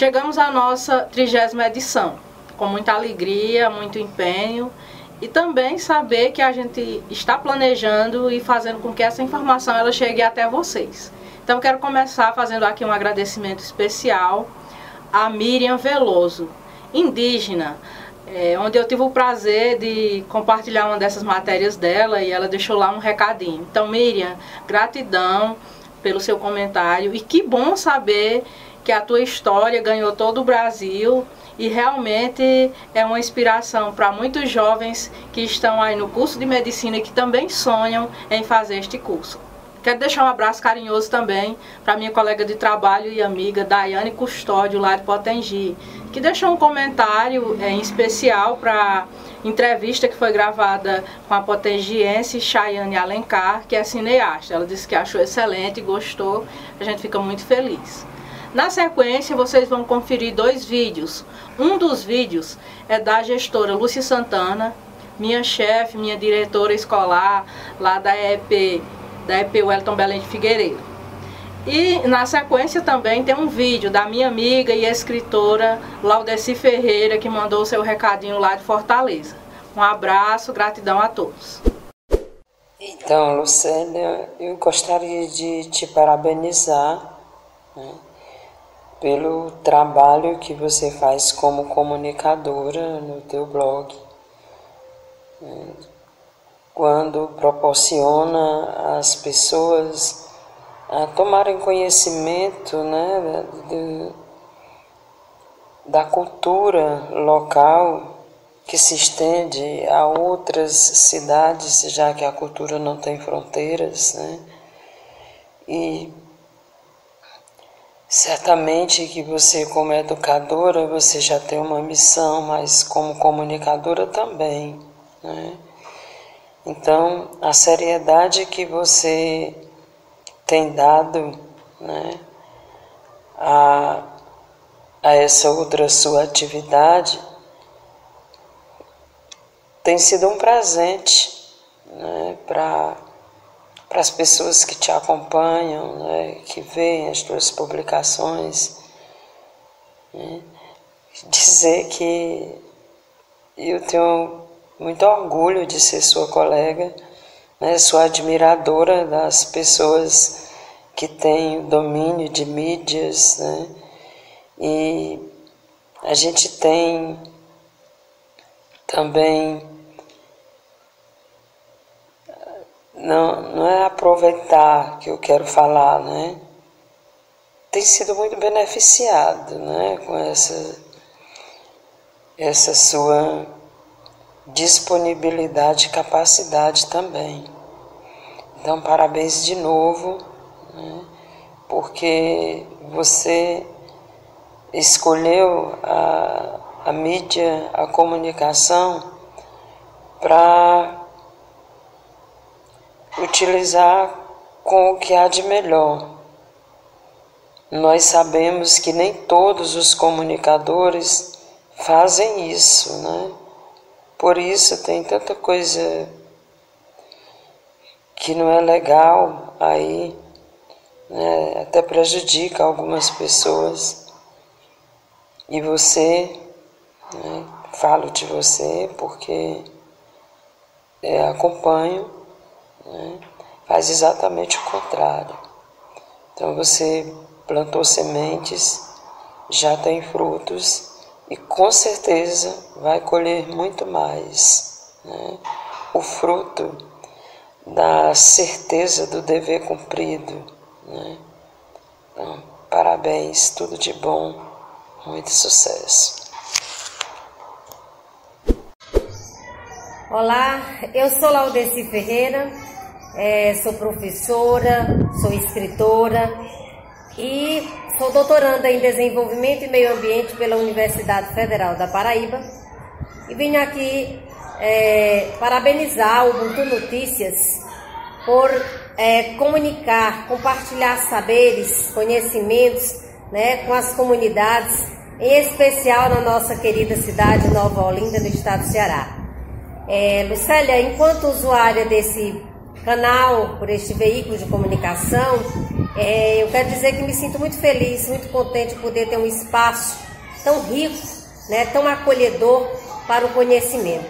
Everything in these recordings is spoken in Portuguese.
Chegamos à nossa trigésima edição, com muita alegria, muito empenho e também saber que a gente está planejando e fazendo com que essa informação ela chegue até vocês. Então quero começar fazendo aqui um agradecimento especial a Miriam Veloso, indígena, é, onde eu tive o prazer de compartilhar uma dessas matérias dela e ela deixou lá um recadinho. Então, Miriam, gratidão pelo seu comentário e que bom saber que a tua história ganhou todo o Brasil e realmente é uma inspiração para muitos jovens que estão aí no curso de medicina e que também sonham em fazer este curso. Quero deixar um abraço carinhoso também para minha colega de trabalho e amiga Daiane Custódio, lá de Potengi, que deixou um comentário é, em especial para entrevista que foi gravada com a potengiense Chayane Alencar, que é cineasta. Ela disse que achou excelente, gostou, a gente fica muito feliz. Na sequência, vocês vão conferir dois vídeos. Um dos vídeos é da gestora Lúcia Santana, minha chefe, minha diretora escolar lá da EP da EP Wellington Belém de Figueiredo. E na sequência também tem um vídeo da minha amiga e escritora Laudeci Ferreira, que mandou seu recadinho lá de Fortaleza. Um abraço, gratidão a todos. Então, Lucélia, eu gostaria de te parabenizar né, pelo trabalho que você faz como comunicadora no teu blog. Quando proporciona às pessoas a tomarem conhecimento né, de, da cultura local que se estende a outras cidades, já que a cultura não tem fronteiras, né? E certamente que você como educadora, você já tem uma missão, mas como comunicadora também, né? Então, a seriedade que você tem dado né, a, a essa outra sua atividade tem sido um presente né, para as pessoas que te acompanham, né, que veem as tuas publicações. Né, dizer que eu tenho muito orgulho de ser sua colega, né? sua admiradora das pessoas que têm domínio de mídias, né? E a gente tem também não, não é aproveitar que eu quero falar, né? Tem sido muito beneficiado, né, com essa essa sua disponibilidade e capacidade também. Então, parabéns de novo, né, porque você escolheu a, a mídia, a comunicação, para utilizar com o que há de melhor. Nós sabemos que nem todos os comunicadores fazem isso, né? Por isso tem tanta coisa que não é legal aí, né? até prejudica algumas pessoas. E você, né? falo de você porque é, acompanho, né? faz exatamente o contrário. Então você plantou sementes, já tem frutos e com certeza vai colher muito mais. Né? O fruto da certeza do dever cumprido. Né? Então, parabéns, tudo de bom, muito sucesso. Olá, eu sou Laudeci Ferreira, é, sou professora, sou escritora e Sou doutoranda em Desenvolvimento e Meio Ambiente pela Universidade Federal da Paraíba e vim aqui é, parabenizar o Ubuntu Notícias por é, comunicar, compartilhar saberes, conhecimentos né, com as comunidades, em especial na nossa querida cidade de Nova Olinda, no estado do Ceará. É, Lucélia, enquanto usuária desse canal, por este veículo de comunicação, É, eu quero dizer que me sinto muito feliz, muito contente de poder ter um espaço tão rico, né, tão acolhedor para o conhecimento.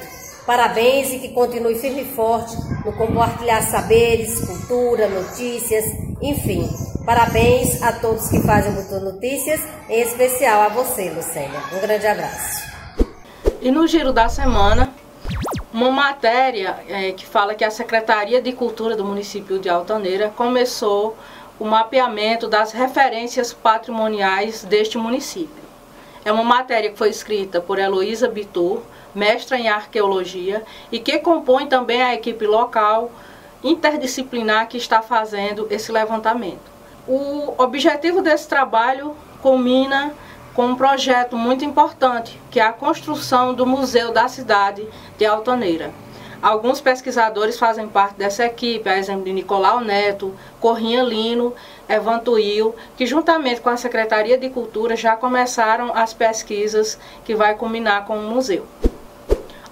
Parabéns e que continue firme e forte no compartilhar saberes, cultura, notícias, enfim. Parabéns a todos que fazem Mundo Notícias, em especial a você, Lucélia. Um grande abraço. E no giro da semana, uma matéria é, que fala que a Secretaria de Cultura do município de Altaneira começou o mapeamento das referências patrimoniais deste município. É uma matéria que foi escrita por Heloísa Bitur, mestra em arqueologia, e que compõe também a equipe local interdisciplinar que está fazendo esse levantamento. O objetivo desse trabalho culmina com um projeto muito importante, que é a construção do Museu da Cidade de Altaneira. Alguns pesquisadores fazem parte dessa equipe, a exemplo de Nicolau Neto, Corrinha Lino, Evantuil, que juntamente com a Secretaria de Cultura já começaram as pesquisas que vai culminar com o museu.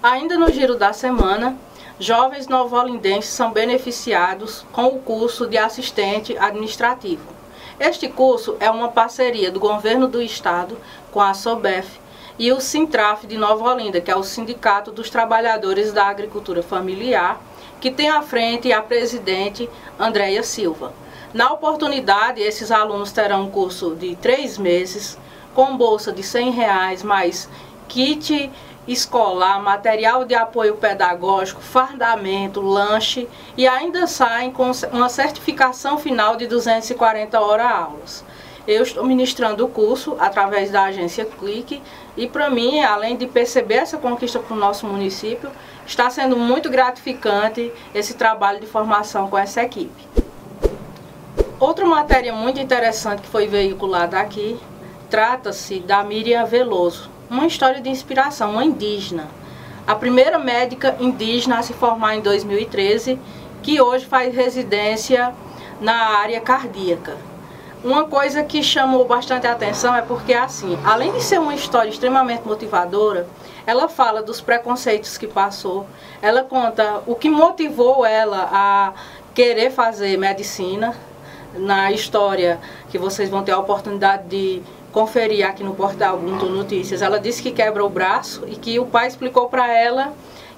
Ainda no giro da semana, jovens novolindenses são beneficiados com o curso de assistente administrativo. Este curso é uma parceria do governo do estado com a SOBEF e o Sintraf de Nova Olinda, que é o Sindicato dos Trabalhadores da Agricultura Familiar, que tem à frente a presidente Andréia Silva. Na oportunidade, esses alunos terão um curso de três meses, com bolsa de R$ reais, mais kit escolar, material de apoio pedagógico, fardamento, lanche e ainda saem com uma certificação final de 240 horas aulas. Eu estou ministrando o curso através da agência Clique e para mim, além de perceber essa conquista para o nosso município, está sendo muito gratificante esse trabalho de formação com essa equipe. Outra matéria muito interessante que foi veiculada aqui trata-se da Miriam Veloso, uma história de inspiração, uma indígena. A primeira médica indígena a se formar em 2013, que hoje faz residência na área cardíaca. Uma coisa que chamou bastante atenção é porque, assim, além de ser uma história extremamente motivadora, ela fala dos preconceitos que passou, ela conta o que motivou ela a querer fazer medicina. Na história que vocês vão ter a oportunidade de conferir aqui no portal Ubuntu Notícias, ela disse que quebra o braço e que o pai explicou para ela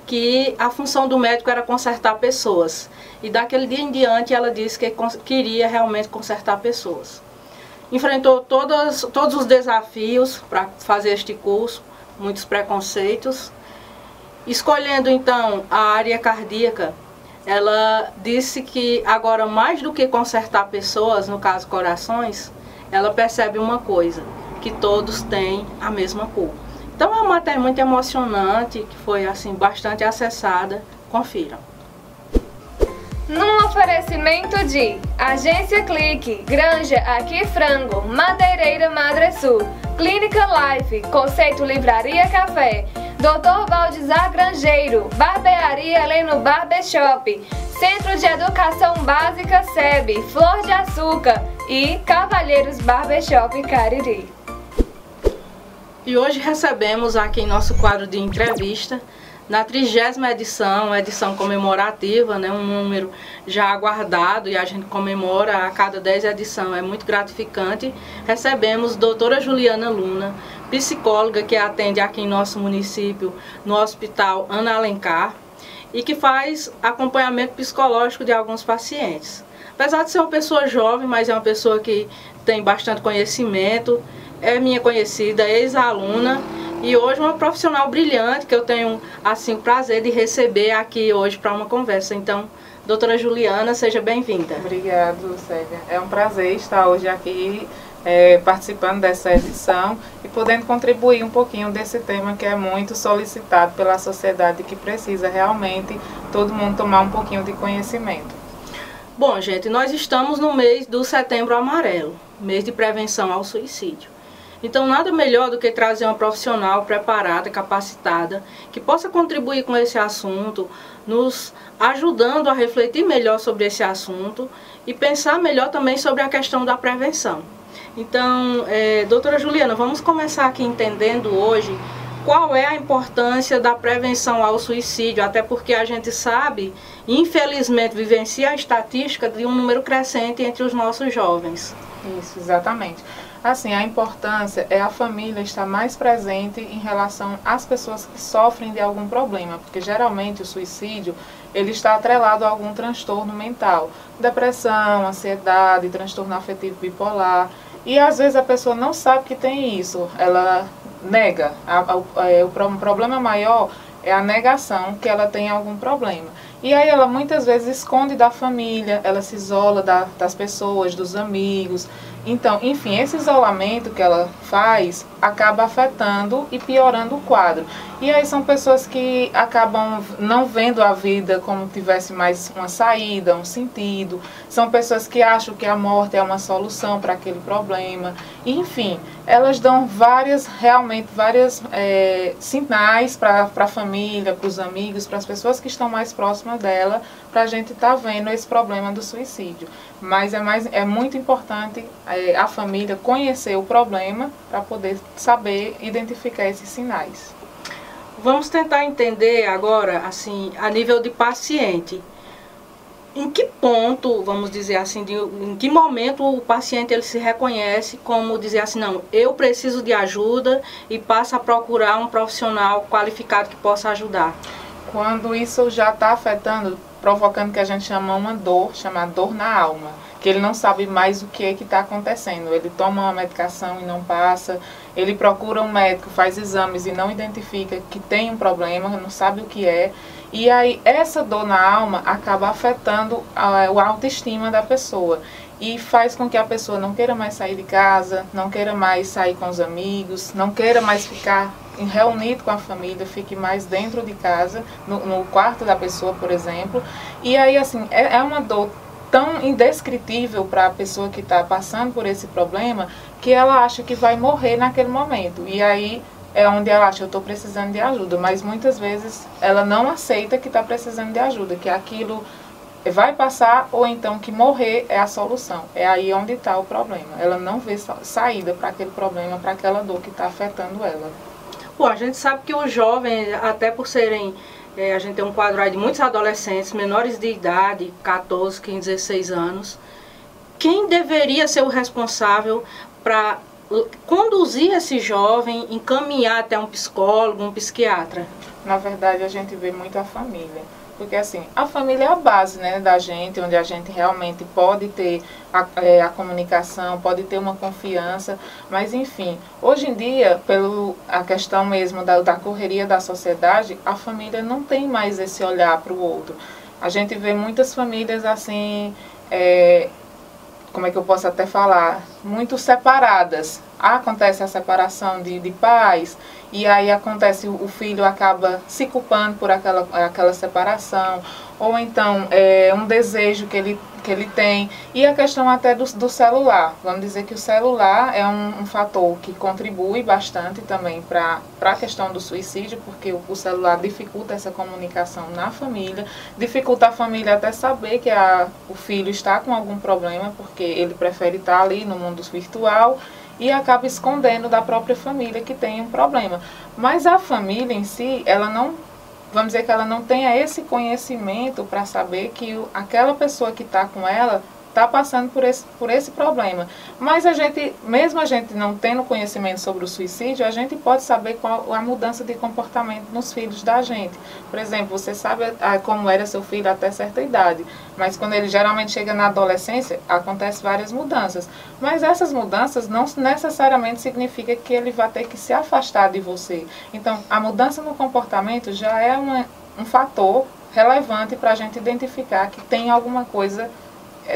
que a função do médico era consertar pessoas. E daquele dia em diante ela disse que queria realmente consertar pessoas. Enfrentou todas, todos os desafios para fazer este curso, muitos preconceitos. Escolhendo então a área cardíaca, ela disse que agora mais do que consertar pessoas, no caso corações, ela percebe uma coisa, que todos têm a mesma cor. Então é uma matéria muito emocionante, que foi assim bastante acessada. Confiram. Num oferecimento de Agência Clique, Granja Aqui Frango, Madeireira Madre Sul, Clínica Life, Conceito Livraria Café, Dr. Valdizar Grangeiro, Barbearia Leno Barbershop, Centro de Educação Básica SEB, Flor de Açúcar e Cavalheiros Barbershop Cariri. E hoje recebemos aqui em nosso quadro de entrevista, na trigésima edição, edição comemorativa, né, um número já aguardado e a gente comemora a cada 10 edições, é muito gratificante. Recebemos doutora Juliana Luna, psicóloga que atende aqui em nosso município, no Hospital Ana Alencar, e que faz acompanhamento psicológico de alguns pacientes. Apesar de ser uma pessoa jovem, mas é uma pessoa que tem bastante conhecimento, é minha conhecida, ex-aluna e hoje uma profissional brilhante que eu tenho assim o prazer de receber aqui hoje para uma conversa. Então, doutora Juliana, seja bem-vinda. Obrigada, Lucélia. É um prazer estar hoje aqui é, participando dessa edição e podendo contribuir um pouquinho desse tema que é muito solicitado pela sociedade que precisa realmente todo mundo tomar um pouquinho de conhecimento. Bom, gente, nós estamos no mês do Setembro Amarelo, mês de prevenção ao suicídio. Então, nada melhor do que trazer uma profissional preparada, capacitada, que possa contribuir com esse assunto, nos ajudando a refletir melhor sobre esse assunto e pensar melhor também sobre a questão da prevenção. Então, é, doutora Juliana, vamos começar aqui entendendo hoje qual é a importância da prevenção ao suicídio, até porque a gente sabe, infelizmente, vivencia a estatística de um número crescente entre os nossos jovens. Isso, exatamente. Assim, a importância é a família estar mais presente em relação às pessoas que sofrem de algum problema, porque geralmente o suicídio ele está atrelado a algum transtorno mental, depressão, ansiedade, transtorno afetivo bipolar, e às vezes a pessoa não sabe que tem isso, ela nega. A, é, o problema maior é a negação que ela tem algum problema. E aí ela muitas vezes esconde da família, ela se isola da, das pessoas, dos amigos, então, enfim, esse isolamento que ela faz acaba afetando e piorando o quadro. E aí são pessoas que acabam não vendo a vida como tivesse mais uma saída, um sentido. São pessoas que acham que a morte é uma solução para aquele problema. Enfim, elas dão várias, realmente, várias é, sinais para a família, para os amigos, para as pessoas que estão mais próximas dela, para a gente estar tá vendo esse problema do suicídio. Mas é, mais, é muito importante é, a família conhecer o problema para poder saber identificar esses sinais. Vamos tentar entender agora, assim, a nível de paciente. Em que ponto, vamos dizer assim, de, em que momento o paciente ele se reconhece como dizer assim, não, eu preciso de ajuda e passa a procurar um profissional qualificado que possa ajudar? Quando isso já está afetando, provocando que a gente chama uma dor, chamada dor na alma que ele não sabe mais o que é que está acontecendo. Ele toma uma medicação e não passa, ele procura um médico, faz exames e não identifica que tem um problema, não sabe o que é. E aí essa dor na alma acaba afetando a, a autoestima da pessoa e faz com que a pessoa não queira mais sair de casa, não queira mais sair com os amigos, não queira mais ficar reunido com a família, fique mais dentro de casa, no, no quarto da pessoa, por exemplo. E aí, assim, é, é uma dor tão indescritível para a pessoa que está passando por esse problema que ela acha que vai morrer naquele momento. E aí é onde ela acha, eu estou precisando de ajuda. Mas muitas vezes ela não aceita que está precisando de ajuda, que aquilo vai passar ou então que morrer é a solução. É aí onde está o problema. Ela não vê saída para aquele problema, para aquela dor que está afetando ela. Bom, a gente sabe que os jovens, até por serem é, a gente tem um quadro aí de muitos adolescentes menores de idade, 14, 15, 16 anos. Quem deveria ser o responsável para conduzir esse jovem, encaminhar até um psicólogo, um psiquiatra? Na verdade, a gente vê muito a família porque assim, a família é a base né, da gente, onde a gente realmente pode ter a, é, a comunicação, pode ter uma confiança, mas enfim, hoje em dia, pelo a questão mesmo da, da correria da sociedade, a família não tem mais esse olhar para o outro. A gente vê muitas famílias assim, é, como é que eu posso até falar, muito separadas. Acontece a separação de, de pais, e aí acontece, o filho acaba se culpando por aquela, aquela separação, ou então é, um desejo que ele, que ele tem, e a questão até do, do celular. Vamos dizer que o celular é um, um fator que contribui bastante também para a questão do suicídio, porque o, o, celular dificulta essa comunicação na família, dificulta a família até saber que a, o filho está com algum problema, porque ele prefere estar ali no mundo virtual e acaba escondendo da própria família que tem um problema. Mas a família em si, ela não, vamos dizer que ela não tenha esse conhecimento para saber que aquela pessoa que está com ela está passando por esse, por esse problema. Mas a gente, mesmo a gente não tendo conhecimento sobre o suicídio, a gente pode saber qual a mudança de comportamento nos filhos da gente. Por exemplo, você sabe ah, como era seu filho até certa idade, mas quando ele geralmente chega na adolescência, acontecem várias mudanças. Mas essas mudanças não necessariamente significa que ele vai ter que se afastar de você. Então, a mudança no comportamento já é uma, um fator relevante para a gente identificar que tem alguma coisa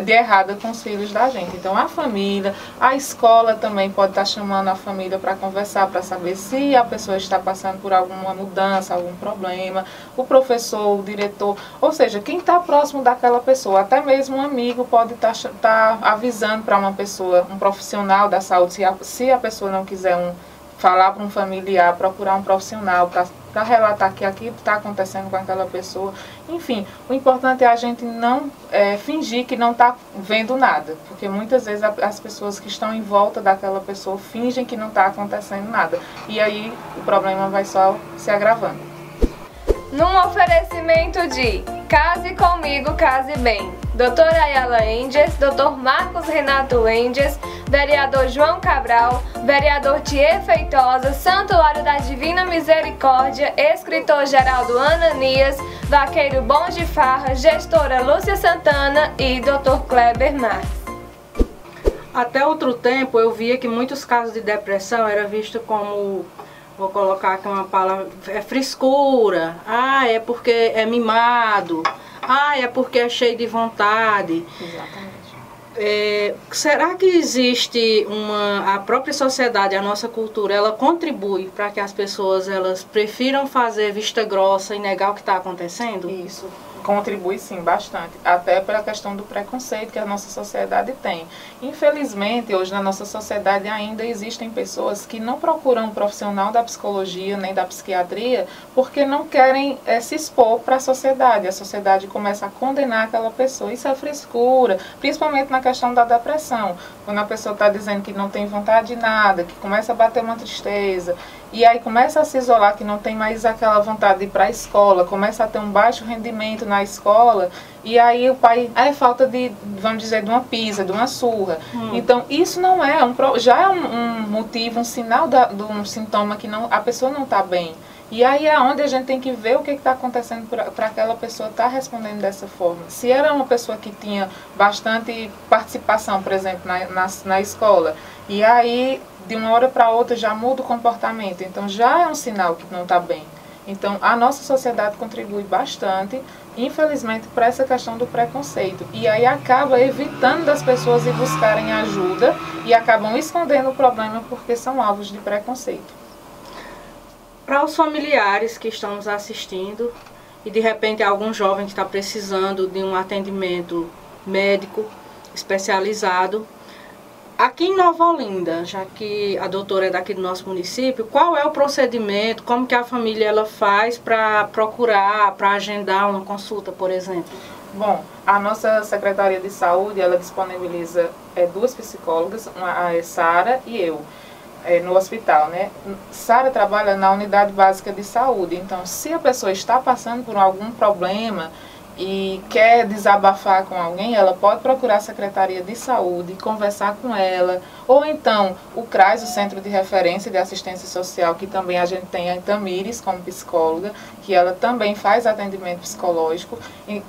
de errada com os filhos da gente. Então, a família, a escola também pode estar chamando a família para conversar, para saber se a pessoa está passando por alguma mudança, algum problema, o professor, o diretor, ou seja, quem está próximo daquela pessoa, até mesmo um amigo pode estar, estar avisando para uma pessoa, um profissional da saúde, se a, se a pessoa não quiser um, falar para um familiar, procurar um profissional para relatar que aquilo está acontecendo com aquela pessoa. Enfim, o importante é a gente não é, fingir que não está vendo nada, porque muitas vezes as pessoas que estão em volta daquela pessoa fingem que não está acontecendo nada. E aí o problema vai só se agravando. Num oferecimento de Case Comigo, Case Bem, Doutora Ayala Endes, Doutor Marcos Renato Endes, Vereador João Cabral, Vereador Thier Feitosa, Santuário da Divina Misericórdia, Escritor Geraldo Ananias, Vaqueiro Bom de Farra, Gestora Lúcia Santana e Doutor Kleber Marques. Até outro tempo eu via que muitos casos de depressão era visto como vou colocar aqui uma palavra, é frescura, ah, é porque é mimado, ah, é porque é cheio de vontade. Exatamente. É, será que existe uma a própria sociedade, a nossa cultura, ela contribui para que as pessoas elas prefiram fazer vista grossa e negar o que está acontecendo? Isso contribui sim bastante, até pela questão do preconceito que a nossa sociedade tem. Infelizmente, hoje na nossa sociedade ainda existem pessoas que não procuram um profissional da psicologia nem da psiquiatria porque não querem é, se expor para a sociedade. A sociedade começa a condenar aquela pessoa. Isso é frescura, principalmente na questão da depressão. Quando a pessoa está dizendo que não tem vontade de nada, que começa a bater uma tristeza, e aí começa a se isolar, que não tem mais aquela vontade de ir para a escola, começa a ter um baixo rendimento na escola, e aí o pai, é falta de, vamos dizer, de uma pisa, de uma surra. Hum. Então, isso não é, um, já é um, um motivo, um sinal da, de um sintoma que não, a pessoa não está bem. E aí é onde a gente tem que ver o que está acontecendo para aquela pessoa estar tá respondendo dessa forma. Se era uma pessoa que tinha bastante participação, por exemplo, na, na, na escola, e aí de uma hora para outra já muda o comportamento. Então já é um sinal que não está bem. Então a nossa sociedade contribui bastante, infelizmente, para essa questão do preconceito. E aí acaba evitando das pessoas ir buscarem ajuda e acabam escondendo o problema porque são alvos de preconceito. Para os familiares que estão nos assistindo e de repente algum jovem que está precisando de um atendimento médico especializado, Aqui em Nova Olinda, já que a doutora é daqui do nosso município, qual é o procedimento, como que a família ela faz para procurar, para agendar uma consulta, por exemplo? Bom, a nossa Secretaria de Saúde, ela disponibiliza é, duas psicólogas, a Sara e eu, é, no hospital, né? Sara trabalha na unidade básica de saúde, então se a pessoa está passando por algum problema, e quer desabafar com alguém, ela pode procurar a Secretaria de Saúde, conversar com ela, ou então o CRAS, o Centro de Referência de Assistência Social, que também a gente tem a Tamires como psicóloga, que ela também faz atendimento psicológico,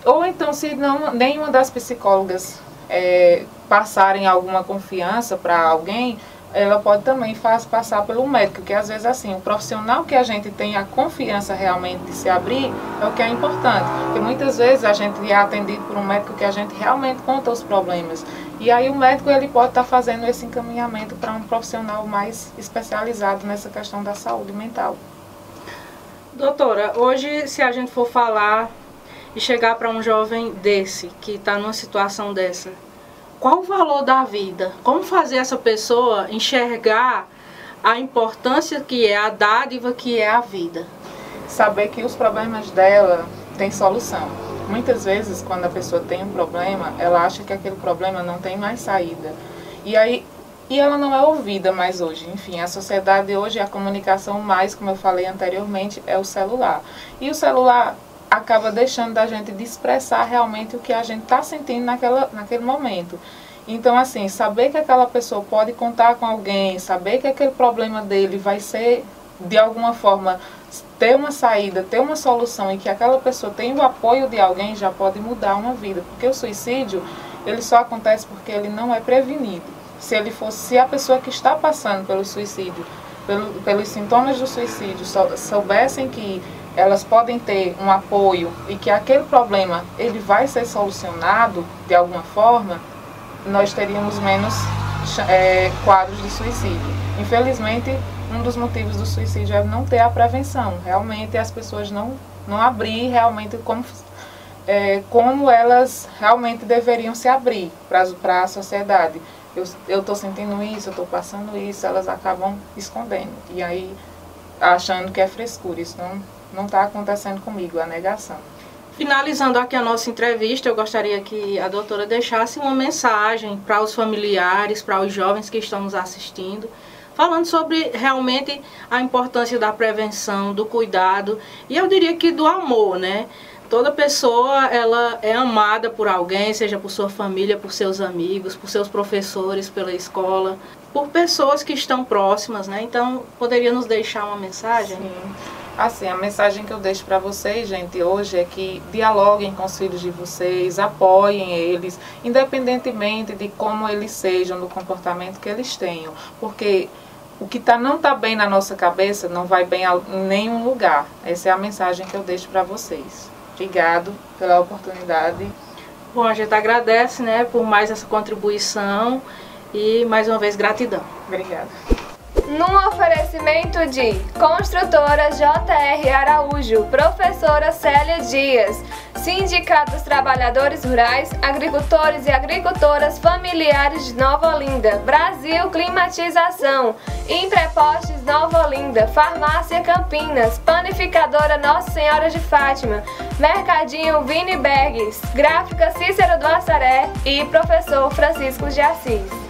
ou então se não, nenhuma das psicólogas é, passarem alguma confiança para alguém, ela pode também faz, passar pelo médico, que às vezes assim, o profissional que a gente tem a confiança realmente de se abrir é o que é importante. Porque muitas vezes a gente é atendido por um médico que a gente realmente conta os problemas. E aí o médico ele pode estar tá fazendo esse encaminhamento para um profissional mais especializado nessa questão da saúde mental. Doutora, hoje se a gente for falar e chegar para um jovem desse, que está numa situação dessa, qual o valor da vida? Como fazer essa pessoa enxergar a importância que é a dádiva que é a vida? Saber que os problemas dela têm solução. Muitas vezes, quando a pessoa tem um problema, ela acha que aquele problema não tem mais saída. E aí e ela não é ouvida mais hoje. Enfim, a sociedade hoje, a comunicação mais, como eu falei anteriormente, é o celular. E o celular acaba deixando da gente de expressar realmente o que a gente está sentindo naquela, naquele momento. Então, assim, saber que aquela pessoa pode contar com alguém, saber que aquele problema dele vai ser, de alguma forma, ter uma saída, ter uma solução e que aquela pessoa tem o apoio de alguém já pode mudar uma vida. Porque o suicídio, ele só acontece porque ele não é prevenido. Se ele fosse, se a pessoa que está passando pelo suicídio, pelo, pelos sintomas do suicídio, soubessem que elas podem ter um apoio e que aquele problema ele vai ser solucionado de alguma forma, nós teríamos menos é, quadros de suicídio. Infelizmente, um dos motivos do suicídio é não ter a prevenção. Realmente as pessoas não, não abrir realmente como, é, como elas realmente deveriam se abrir para a sociedade. Eu estou sentindo isso, eu estou passando isso, elas acabam escondendo. E aí achando que é frescura. Isso não, não está acontecendo comigo, a negação. Finalizando aqui a nossa entrevista, eu gostaria que a doutora deixasse uma mensagem para os familiares, para os jovens que estão nos assistindo, falando sobre realmente a importância da prevenção, do cuidado e eu diria que do amor, né? Toda pessoa ela é amada por alguém, seja por sua família, por seus amigos, por seus professores, pela escola, por pessoas que estão próximas, né? Então, poderia nos deixar uma mensagem? Sim. Assim, a mensagem que eu deixo para vocês, gente, hoje é que dialoguem com os filhos de vocês, apoiem eles, independentemente de como eles sejam, do comportamento que eles tenham. Porque o que tá, não está bem na nossa cabeça não vai bem em nenhum lugar. Essa é a mensagem que eu deixo para vocês. Obrigado pela oportunidade. Bom, a gente agradece né, por mais essa contribuição e mais uma vez gratidão. Obrigada num oferecimento de Construtora JR Araújo, Professora Célia Dias, Sindicato dos Trabalhadores Rurais, Agricultores e Agricultoras Familiares de Nova Olinda, Brasil Climatização, Imprepostes Nova Olinda, Farmácia Campinas, Panificadora Nossa Senhora de Fátima, Mercadinho Vini Bergs, Gráfica Cícero do Assaré e Professor Francisco de Assis.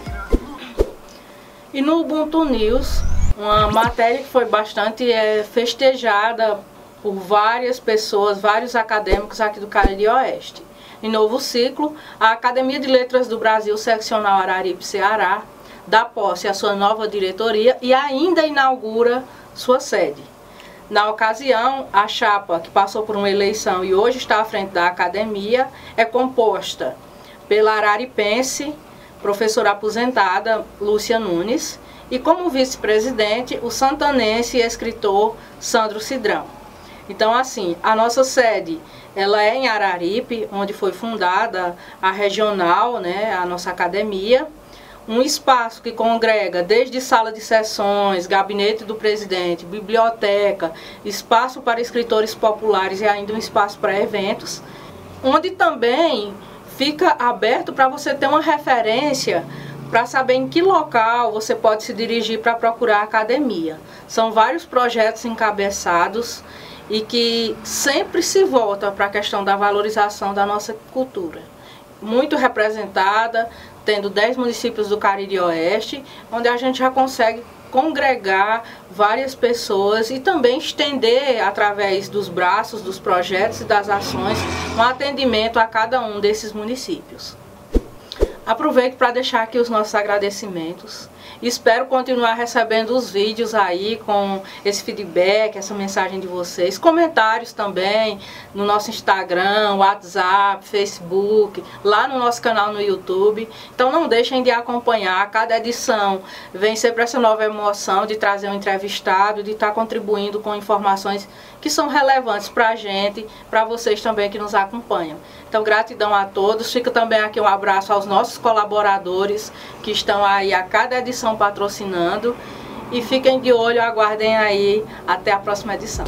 E no Ubuntu News, uma matéria que foi bastante é, festejada por várias pessoas, vários acadêmicos aqui do Cariri Oeste. Em novo ciclo, a Academia de Letras do Brasil, seccional Araripe, Ceará, dá posse à sua nova diretoria e ainda inaugura sua sede. Na ocasião, a chapa, que passou por uma eleição e hoje está à frente da academia, é composta pela araripense professora aposentada Lúcia Nunes, e como vice-presidente, o santanense e escritor Sandro Cidrão. Então, assim, a nossa sede, ela é em Araripe, onde foi fundada a regional, né, a nossa academia, um espaço que congrega desde sala de sessões, gabinete do presidente, biblioteca, espaço para escritores populares e ainda um espaço para eventos, onde também fica aberto para você ter uma referência para saber em que local você pode se dirigir para procurar a academia. São vários projetos encabeçados e que sempre se volta para a questão da valorização da nossa cultura. Muito representada, tendo 10 municípios do Cariri Oeste, onde a gente já consegue congregar várias pessoas e também estender através dos braços, dos projetos e das ações um atendimento a cada um desses municípios. Aproveito para deixar aqui os nossos agradecimentos Espero continuar recebendo os vídeos aí com esse feedback, essa mensagem de vocês. Comentários também no nosso Instagram, WhatsApp, Facebook, lá no nosso canal no YouTube. Então não deixem de acompanhar cada edição. Vem sempre essa nova emoção de trazer um entrevistado, de estar contribuindo com informações que são relevantes para a gente, para vocês também que nos acompanham. Então, gratidão a todos. Fica também aqui um abraço aos nossos colaboradores que estão aí a cada edição patrocinando. E fiquem de olho, aguardem aí até a próxima edição.